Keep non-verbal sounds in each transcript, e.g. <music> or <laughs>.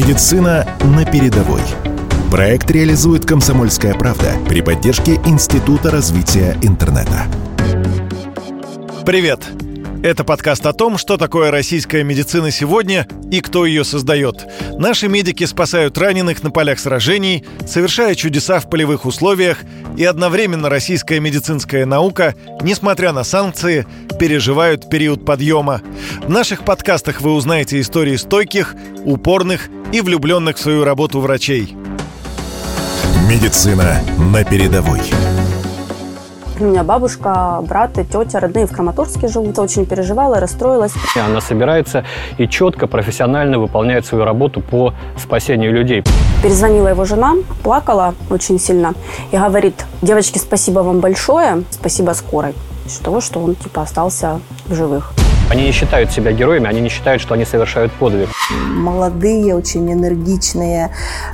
Медицина на передовой. Проект реализует «Комсомольская правда» при поддержке Института развития интернета. Привет! Это подкаст о том, что такое российская медицина сегодня и кто ее создает. Наши медики спасают раненых на полях сражений, совершая чудеса в полевых условиях, и одновременно российская медицинская наука, несмотря на санкции, переживают период подъема. В наших подкастах вы узнаете истории стойких, упорных и влюбленных в свою работу врачей. Медицина на передовой. У меня бабушка, брат и тетя родные в Краматорске живут. Очень переживала, расстроилась. Она собирается и четко, профессионально выполняет свою работу по спасению людей. Перезвонила его жена, плакала очень сильно и говорит, девочки, спасибо вам большое, спасибо скорой. Из того, что он типа остался в живых. Они не считают себя героями, они не считают, что они совершают подвиг. Молодые, очень энергичные,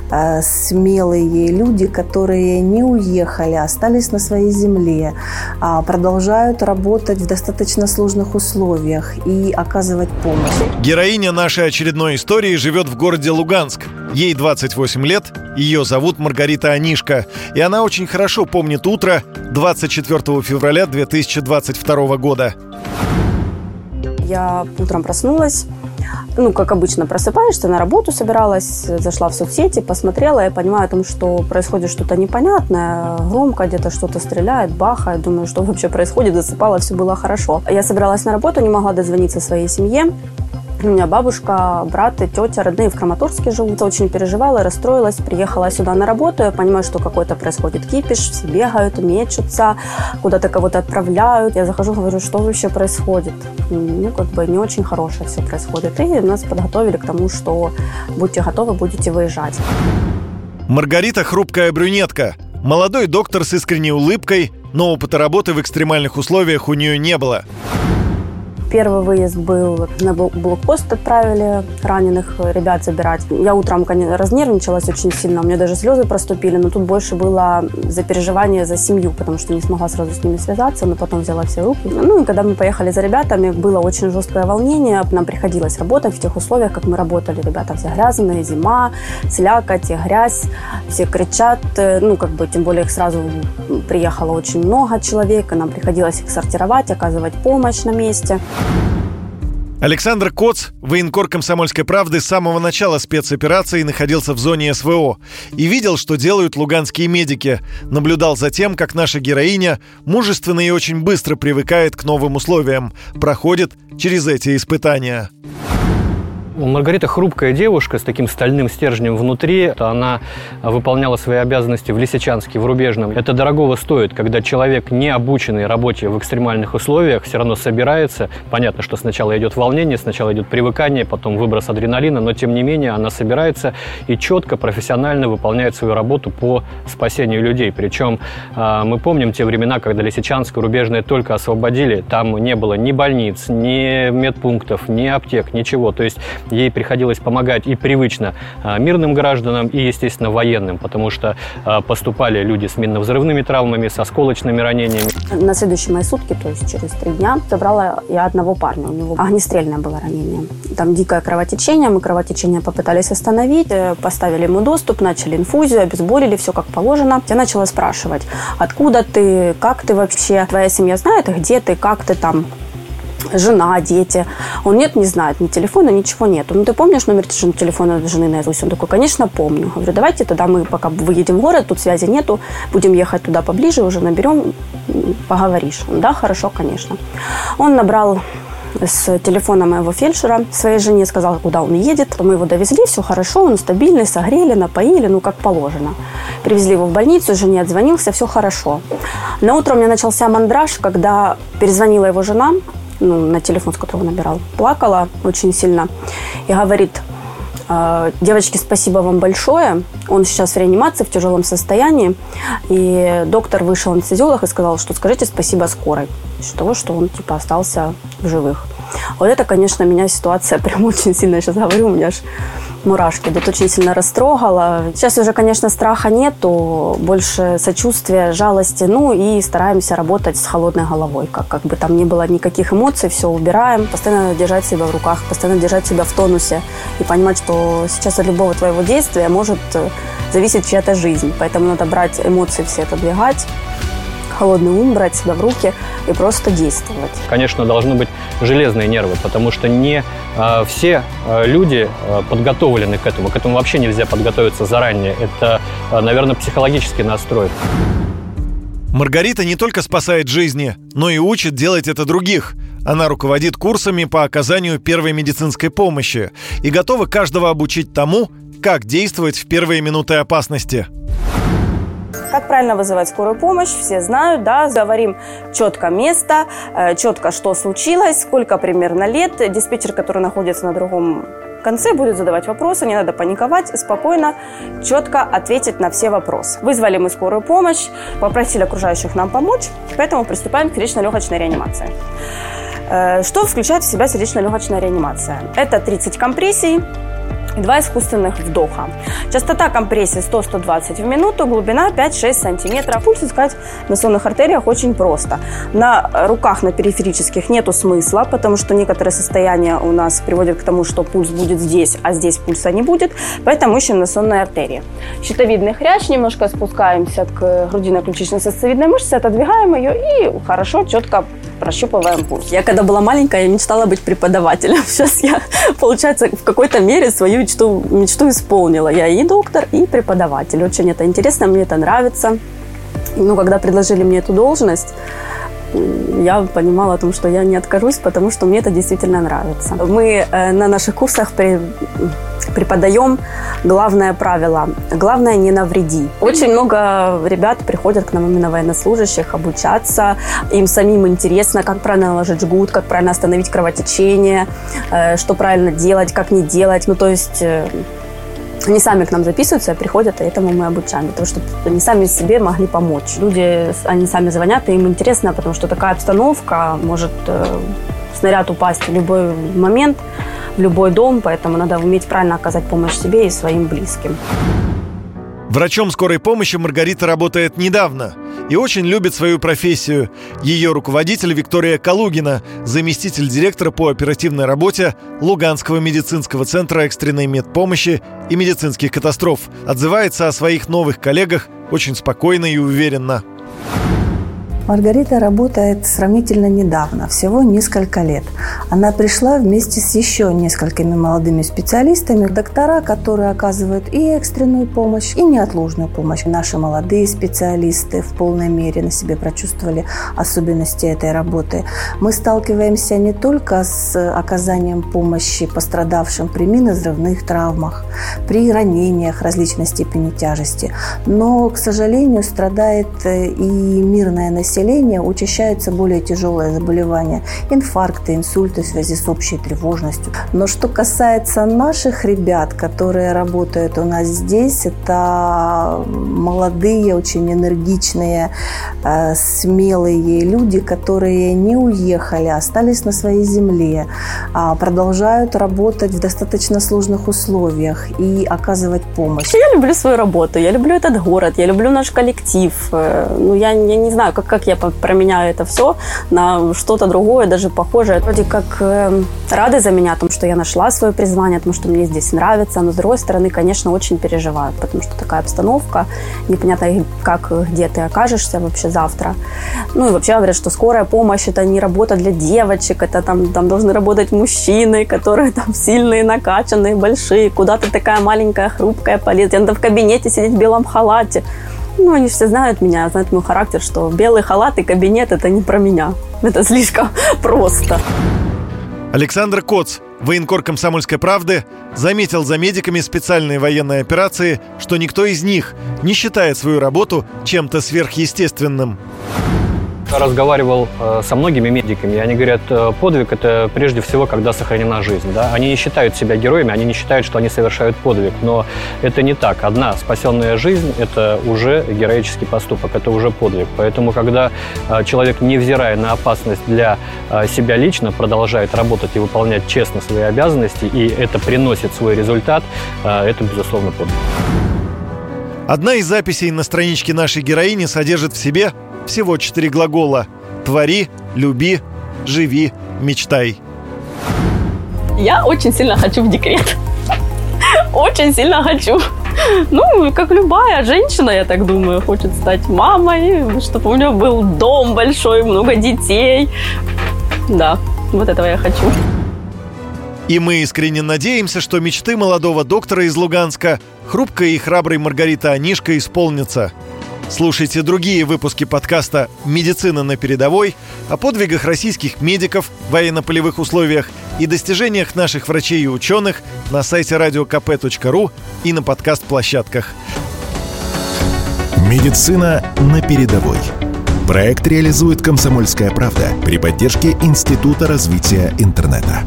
э, смелые люди, которые не уехали, остались на своей земле, а продолжают работать в достаточно сложных условиях и оказывать помощь. Героиня нашей очередной истории живет в городе Луганск. Ей 28 лет, ее зовут Маргарита Анишка, и она очень хорошо помнит утро 24 февраля 2022 года. Я утром проснулась, ну, как обычно, просыпаешься, на работу собиралась, зашла в соцсети, посмотрела, я понимаю о том, что происходит что-то непонятное, громко где-то что-то стреляет, бахает, думаю, что вообще происходит, засыпала, все было хорошо. Я собиралась на работу, не могла дозвониться своей семье, у меня бабушка, брат и тетя родные в Краматорске живут. Очень переживала, расстроилась, приехала сюда на работу. Я понимаю, что какой-то происходит кипиш, все бегают, мечутся, куда-то кого-то отправляют. Я захожу, говорю, что вообще происходит? Ну, как бы не очень хорошее все происходит. И нас подготовили к тому, что будьте готовы, будете выезжать. Маргарита хрупкая брюнетка. Молодой доктор с искренней улыбкой, но опыта работы в экстремальных условиях у нее не было. Первый выезд был на блокпост отправили раненых ребят забирать. Я утром конечно, разнервничалась очень сильно, у меня даже слезы проступили, но тут больше было за переживание за семью, потому что не смогла сразу с ними связаться, но потом взяла все руки. Ну и когда мы поехали за ребятами, было очень жесткое волнение, нам приходилось работать в тех условиях, как мы работали. Ребята все грязные, зима, слякоть, грязь, все кричат, ну как бы тем более их сразу приехало очень много человек, и нам приходилось их сортировать, оказывать помощь на месте. Александр Коц, военкор «Комсомольской правды» с самого начала спецоперации находился в зоне СВО и видел, что делают луганские медики. Наблюдал за тем, как наша героиня мужественно и очень быстро привыкает к новым условиям, проходит через эти испытания. Маргарита хрупкая девушка с таким стальным стержнем внутри. Она выполняла свои обязанности в Лисичанске, в Рубежном. Это дорогого стоит, когда человек, не обученный работе в экстремальных условиях, все равно собирается. Понятно, что сначала идет волнение, сначала идет привыкание, потом выброс адреналина, но тем не менее она собирается и четко, профессионально выполняет свою работу по спасению людей. Причем а, мы помним те времена, когда Лисичанск и Рубежное только освободили. Там не было ни больниц, ни медпунктов, ни аптек, ничего. То есть ей приходилось помогать и привычно а, мирным гражданам, и, естественно, военным, потому что а, поступали люди с минно-взрывными травмами, с осколочными ранениями. На следующие мои сутки, то есть через три дня, забрала я одного парня. У него огнестрельное было ранение. Там дикое кровотечение. Мы кровотечение попытались остановить, э, поставили ему доступ, начали инфузию, обезболили, все как положено. Я начала спрашивать, откуда ты, как ты вообще, твоя семья знает, где ты, как ты там, жена, дети. Он нет, не знает, ни телефона, ничего нет. Ну, ты помнишь номер телефона жены наизусть? Он такой, конечно, помню. Говорю, давайте тогда мы пока выедем в город, тут связи нету, будем ехать туда поближе, уже наберем, поговоришь. Да, хорошо, конечно. Он набрал с телефона моего фельдшера своей жене, сказал, куда он едет. Мы его довезли, все хорошо, он стабильный, согрели, напоили, ну, как положено. Привезли его в больницу, жене отзвонился, все хорошо. На утро у меня начался мандраж, когда перезвонила его жена, ну, на телефон, с которого набирал, плакала очень сильно и говорит, «А, девочки, спасибо вам большое. Он сейчас в реанимации в тяжелом состоянии. И доктор вышел анестезиолог и сказал, что скажите спасибо скорой. Из того, что он типа остался в живых. Вот это, конечно, меня ситуация <laughs> прям очень сильно, сейчас говорю, у меня аж мурашки. Это очень сильно растрогало. Сейчас уже, конечно, страха нету, больше сочувствия, жалости. Ну и стараемся работать с холодной головой. Как, как бы там ни было никаких эмоций, все убираем. Постоянно держать себя в руках, постоянно держать себя в тонусе. И понимать, что сейчас от любого твоего действия может э, зависеть чья-то жизнь. Поэтому надо брать эмоции все отодвигать холодный ум, брать себя в руки и просто действовать. Конечно, должны быть железные нервы, потому что не э, все э, люди э, подготовлены к этому. К этому вообще нельзя подготовиться заранее. Это, наверное, психологический настрой. Маргарита не только спасает жизни, но и учит делать это других. Она руководит курсами по оказанию первой медицинской помощи и готова каждого обучить тому, как действовать в первые минуты опасности. Как правильно вызывать скорую помощь, все знают, да, говорим четко место, э, четко что случилось, сколько примерно лет. Диспетчер, который находится на другом конце будет задавать вопросы, не надо паниковать, спокойно, четко ответить на все вопросы. Вызвали мы скорую помощь, попросили окружающих нам помочь, поэтому приступаем к сердечно-легочной реанимации. Э, что включает в себя сердечно-легочная реанимация? Это 30 компрессий, и два искусственных вдоха. Частота компрессии 100-120 в минуту, глубина 5-6 сантиметров. Пульс искать на сонных артериях очень просто. На руках, на периферических нету смысла, потому что некоторые состояния у нас приводят к тому, что пульс будет здесь, а здесь пульса не будет, поэтому ищем на сонной артерии. Щитовидный хрящ, немножко спускаемся к грудино-ключично-сосцевидной мышце, отодвигаем ее и хорошо, четко прощупываем пульс. Я когда была маленькая, я мечтала быть преподавателем. <laughs> Сейчас я, получается, в какой-то мере свою мечту, мечту исполнила. Я и доктор, и преподаватель. Очень это интересно, мне это нравится. Ну, когда предложили мне эту должность, я понимала о том, что я не откажусь, потому что мне это действительно нравится. Мы э, на наших курсах при, преподаем главное правило. Главное не навреди. Очень много ребят приходят к нам именно военнослужащих обучаться. Им самим интересно, как правильно наложить жгут, как правильно остановить кровотечение, э, что правильно делать, как не делать. Ну, то есть э, они сами к нам записываются, приходят, и этому мы обучаем, того, чтобы они сами себе могли помочь. Люди, они сами звонят, и им интересно, потому что такая обстановка может э, снаряд упасть в любой момент, в любой дом, поэтому надо уметь правильно оказать помощь себе и своим близким. Врачом скорой помощи Маргарита работает недавно и очень любит свою профессию. Ее руководитель Виктория Калугина, заместитель директора по оперативной работе Луганского медицинского центра экстренной медпомощи и медицинских катастроф, отзывается о своих новых коллегах очень спокойно и уверенно. Маргарита работает сравнительно недавно, всего несколько лет. Она пришла вместе с еще несколькими молодыми специалистами, доктора, которые оказывают и экстренную помощь, и неотложную помощь. Наши молодые специалисты в полной мере на себе прочувствовали особенности этой работы. Мы сталкиваемся не только с оказанием помощи пострадавшим при минно-взрывных травмах, при ранениях различной степени тяжести, но, к сожалению, страдает и мирное население населения учащаются более тяжелые заболевания, инфаркты, инсульты в связи с общей тревожностью. Но что касается наших ребят, которые работают у нас здесь, это молодые, очень энергичные, э, смелые люди, которые не уехали, остались на своей земле, а продолжают работать в достаточно сложных условиях и оказывать помощь. Я люблю свою работу, я люблю этот город, я люблю наш коллектив. Э, ну, я, я не знаю, как, как я променяю это все на что-то другое, даже похожее. Вроде как э, рады за меня о том, что я нашла свое призвание, о том, что мне здесь нравится, но с другой стороны, конечно, очень переживают, потому что такая обстановка, непонятно, как, где ты окажешься вообще завтра. Ну и вообще говорят, что скорая помощь это не работа для девочек, это там, там должны работать мужчины, которые там сильные, накачанные, большие. Куда ты такая маленькая, хрупкая полез? Надо в кабинете сидеть в белом халате. Ну, они все знают меня, знают мой характер, что белый халат и кабинет – это не про меня. Это слишком <laughs> просто. Александр Коц, военкор «Комсомольской правды», заметил за медиками специальной военной операции, что никто из них не считает свою работу чем-то сверхъестественным. Разговаривал э, со многими медиками, и они говорят, э, подвиг – это прежде всего, когда сохранена жизнь. Да? Они не считают себя героями, они не считают, что они совершают подвиг, но это не так. Одна спасенная жизнь – это уже героический поступок, это уже подвиг. Поэтому, когда э, человек, невзирая на опасность для себя лично, продолжает работать и выполнять честно свои обязанности, и это приносит свой результат, это, безусловно, подвиг. Одна из записей на страничке нашей героини содержит в себе всего четыре глагола «твори», «люби», «живи», «мечтай». Я очень сильно хочу в декрет. Очень сильно хочу. Ну, как любая женщина, я так думаю, хочет стать мамой, чтобы у нее был дом большой, много детей. Да, вот этого я хочу. И мы искренне надеемся, что мечты молодого доктора из Луганска, хрупкой и храброй Маргарита Анишка, исполнятся – Слушайте другие выпуски подкаста «Медицина на передовой» о подвигах российских медиков в военно-полевых условиях и достижениях наших врачей и ученых на сайте radiokp.ru и на подкаст-площадках. «Медицина на передовой». Проект реализует «Комсомольская правда» при поддержке Института развития интернета.